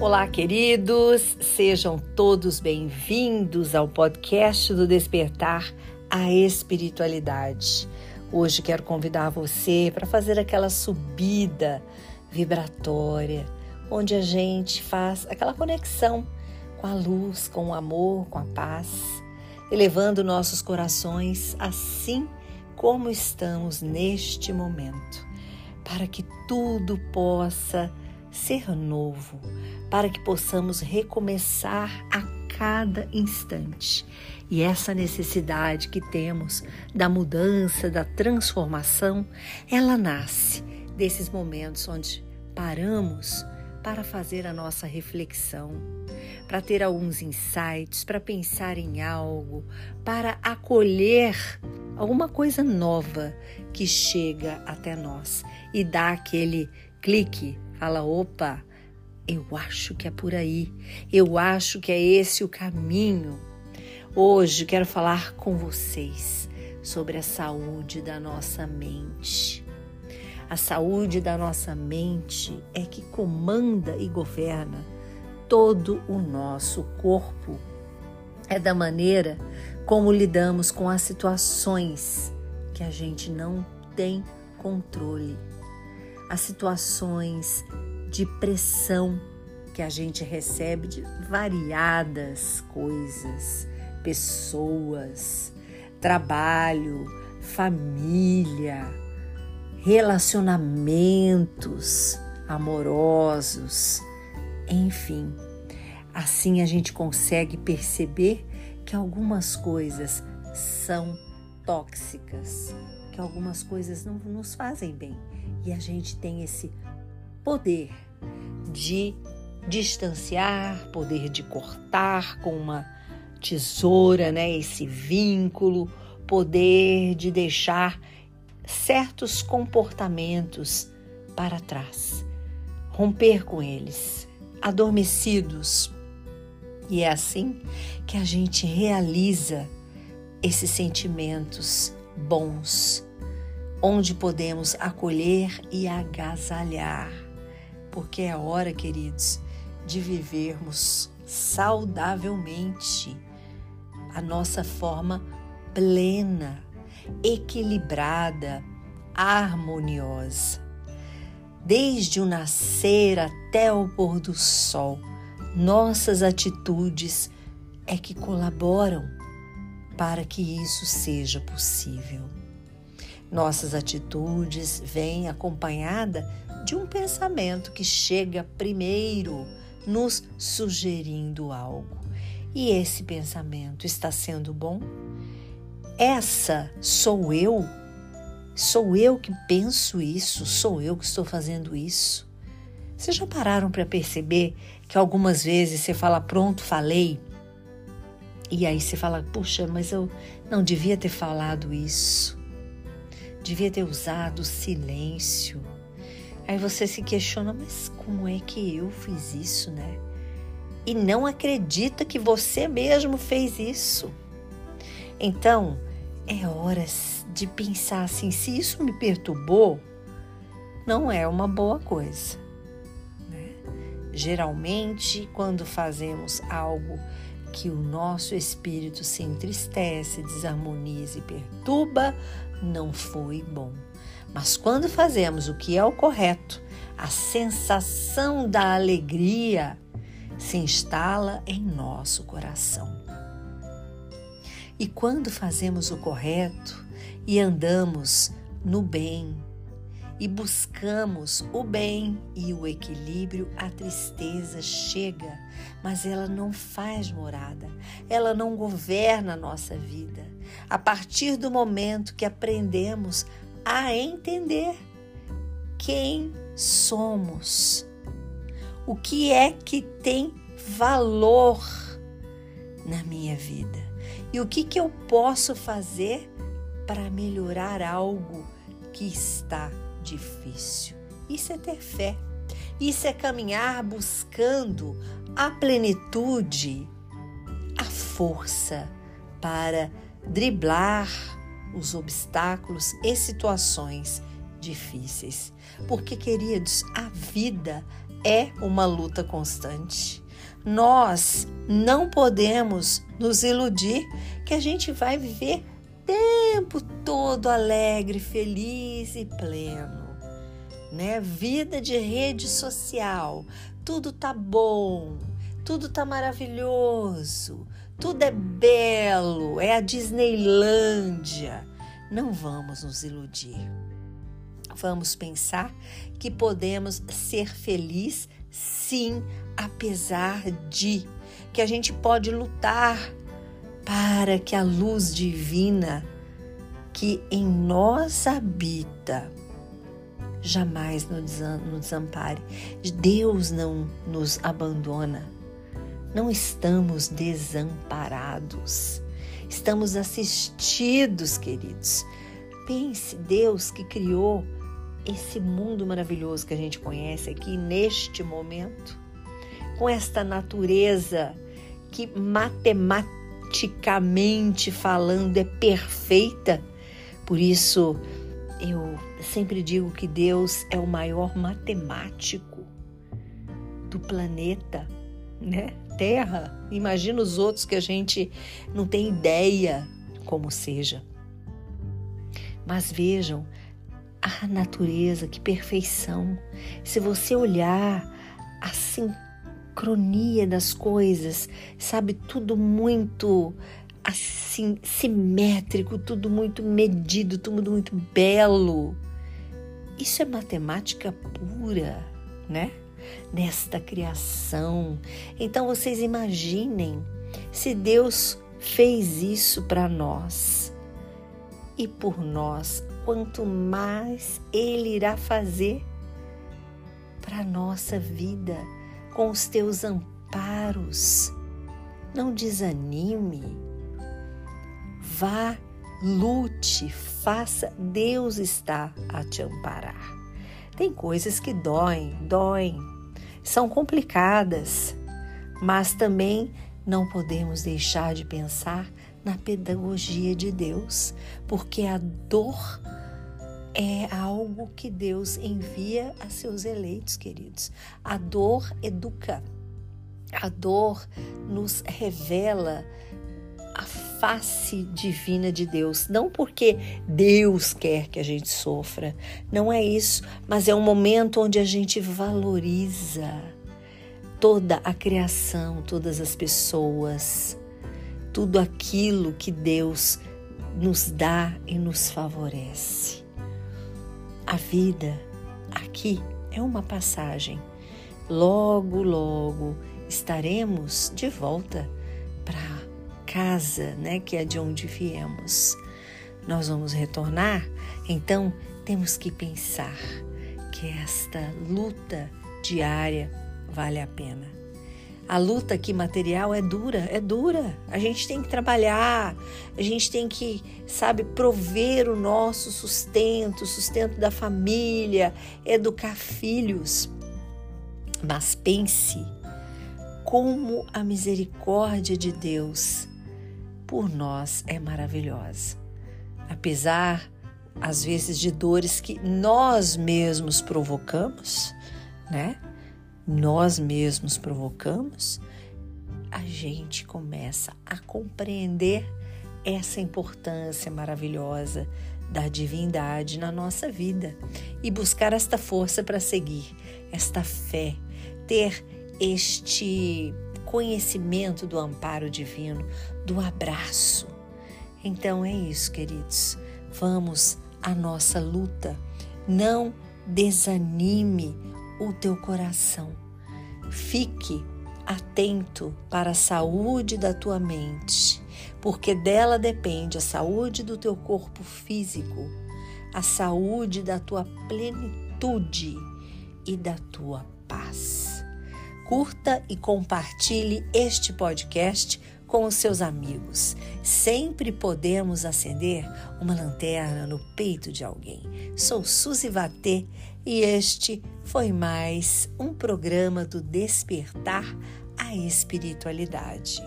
Olá, queridos, sejam todos bem-vindos ao podcast do Despertar a Espiritualidade. Hoje quero convidar você para fazer aquela subida vibratória, onde a gente faz aquela conexão com a luz, com o amor, com a paz, elevando nossos corações assim como estamos neste momento, para que tudo possa ser novo, para que possamos recomeçar a cada instante. E essa necessidade que temos da mudança, da transformação, ela nasce desses momentos onde paramos para fazer a nossa reflexão, para ter alguns insights, para pensar em algo, para acolher alguma coisa nova que chega até nós e dá aquele clique fala: opa, eu acho que é por aí, eu acho que é esse o caminho. Hoje quero falar com vocês sobre a saúde da nossa mente. A saúde da nossa mente é que comanda e governa todo o nosso corpo. É da maneira como lidamos com as situações que a gente não tem controle as situações de pressão que a gente recebe de variadas coisas, pessoas, trabalho, família, relacionamentos amorosos, enfim. Assim a gente consegue perceber que algumas coisas são tóxicas, que algumas coisas não nos fazem bem e a gente tem esse poder de distanciar, poder de cortar com uma tesoura, né? Esse vínculo, poder de deixar certos comportamentos para trás, romper com eles, adormecidos. E é assim que a gente realiza esses sentimentos bons, onde podemos acolher e agasalhar, porque é hora, queridos, de vivermos saudavelmente a nossa forma plena, equilibrada, harmoniosa. Desde o nascer até o pôr do sol, nossas atitudes é que colaboram para que isso seja possível. Nossas atitudes vêm acompanhada de um pensamento que chega primeiro nos sugerindo algo. E esse pensamento está sendo bom? Essa sou eu? Sou eu que penso isso? Sou eu que estou fazendo isso? Vocês já pararam para perceber que algumas vezes você fala, pronto, falei? E aí você fala, puxa, mas eu não devia ter falado isso devia ter usado o silêncio. Aí você se questiona, mas como é que eu fiz isso, né? E não acredita que você mesmo fez isso. Então, é hora de pensar assim: se isso me perturbou, não é uma boa coisa. Né? Geralmente, quando fazemos algo que o nosso espírito se entristece, desarmoniza e perturba, não foi bom. Mas quando fazemos o que é o correto, a sensação da alegria se instala em nosso coração. E quando fazemos o correto e andamos no bem, e buscamos o bem e o equilíbrio, a tristeza chega, mas ela não faz morada, ela não governa a nossa vida. A partir do momento que aprendemos a entender quem somos, o que é que tem valor na minha vida e o que, que eu posso fazer para melhorar algo que está difícil. Isso é ter fé. Isso é caminhar buscando a plenitude, a força para driblar os obstáculos e situações difíceis. Porque, queridos, a vida é uma luta constante. Nós não podemos nos iludir que a gente vai viver tempo todo alegre, feliz e pleno. Né? Vida de rede social, tudo tá bom, tudo tá maravilhoso, tudo é belo, é a Disneylândia. Não vamos nos iludir. Vamos pensar que podemos ser felizes sim, apesar de que a gente pode lutar para que a luz divina que em nós habita jamais nos desampare. Deus não nos abandona. Não estamos desamparados. Estamos assistidos, queridos. Pense, Deus que criou esse mundo maravilhoso que a gente conhece aqui neste momento, com esta natureza que matematicamente falando é perfeita. Por isso, eu sempre digo que Deus é o maior matemático do planeta, né? Terra. Imagina os outros que a gente não tem ideia como seja. Mas vejam a natureza, que perfeição. Se você olhar a sincronia das coisas, sabe, tudo muito assim simétrico, tudo muito medido, tudo muito belo. Isso é matemática pura, né? Nesta criação. Então vocês imaginem se Deus fez isso para nós e por nós, quanto mais Ele irá fazer para nossa vida com os teus amparos. Não desanime. Vá, lute, faça. Deus está a te amparar. Tem coisas que doem, doem, são complicadas, mas também não podemos deixar de pensar na pedagogia de Deus, porque a dor é algo que Deus envia a seus eleitos, queridos. A dor educa, a dor nos revela a face divina de Deus. Não porque Deus quer que a gente sofra, não é isso, mas é um momento onde a gente valoriza toda a criação, todas as pessoas tudo aquilo que Deus nos dá e nos favorece. A vida aqui é uma passagem. Logo, logo estaremos de volta para casa, né, que é de onde viemos. Nós vamos retornar, então temos que pensar que esta luta diária vale a pena. A luta aqui material é dura, é dura. A gente tem que trabalhar, a gente tem que, sabe, prover o nosso sustento, sustento da família, educar filhos. Mas pense como a misericórdia de Deus por nós é maravilhosa. Apesar, às vezes, de dores que nós mesmos provocamos, né? Nós mesmos provocamos, a gente começa a compreender essa importância maravilhosa da divindade na nossa vida e buscar esta força para seguir, esta fé, ter este conhecimento do amparo divino, do abraço. Então é isso, queridos. Vamos à nossa luta. Não desanime o teu coração. Fique atento para a saúde da tua mente, porque dela depende a saúde do teu corpo físico, a saúde da tua plenitude e da tua paz. Curta e compartilhe este podcast com os seus amigos. Sempre podemos acender uma lanterna no peito de alguém. Sou Suzy Vatê e este foi mais um programa do Despertar a Espiritualidade.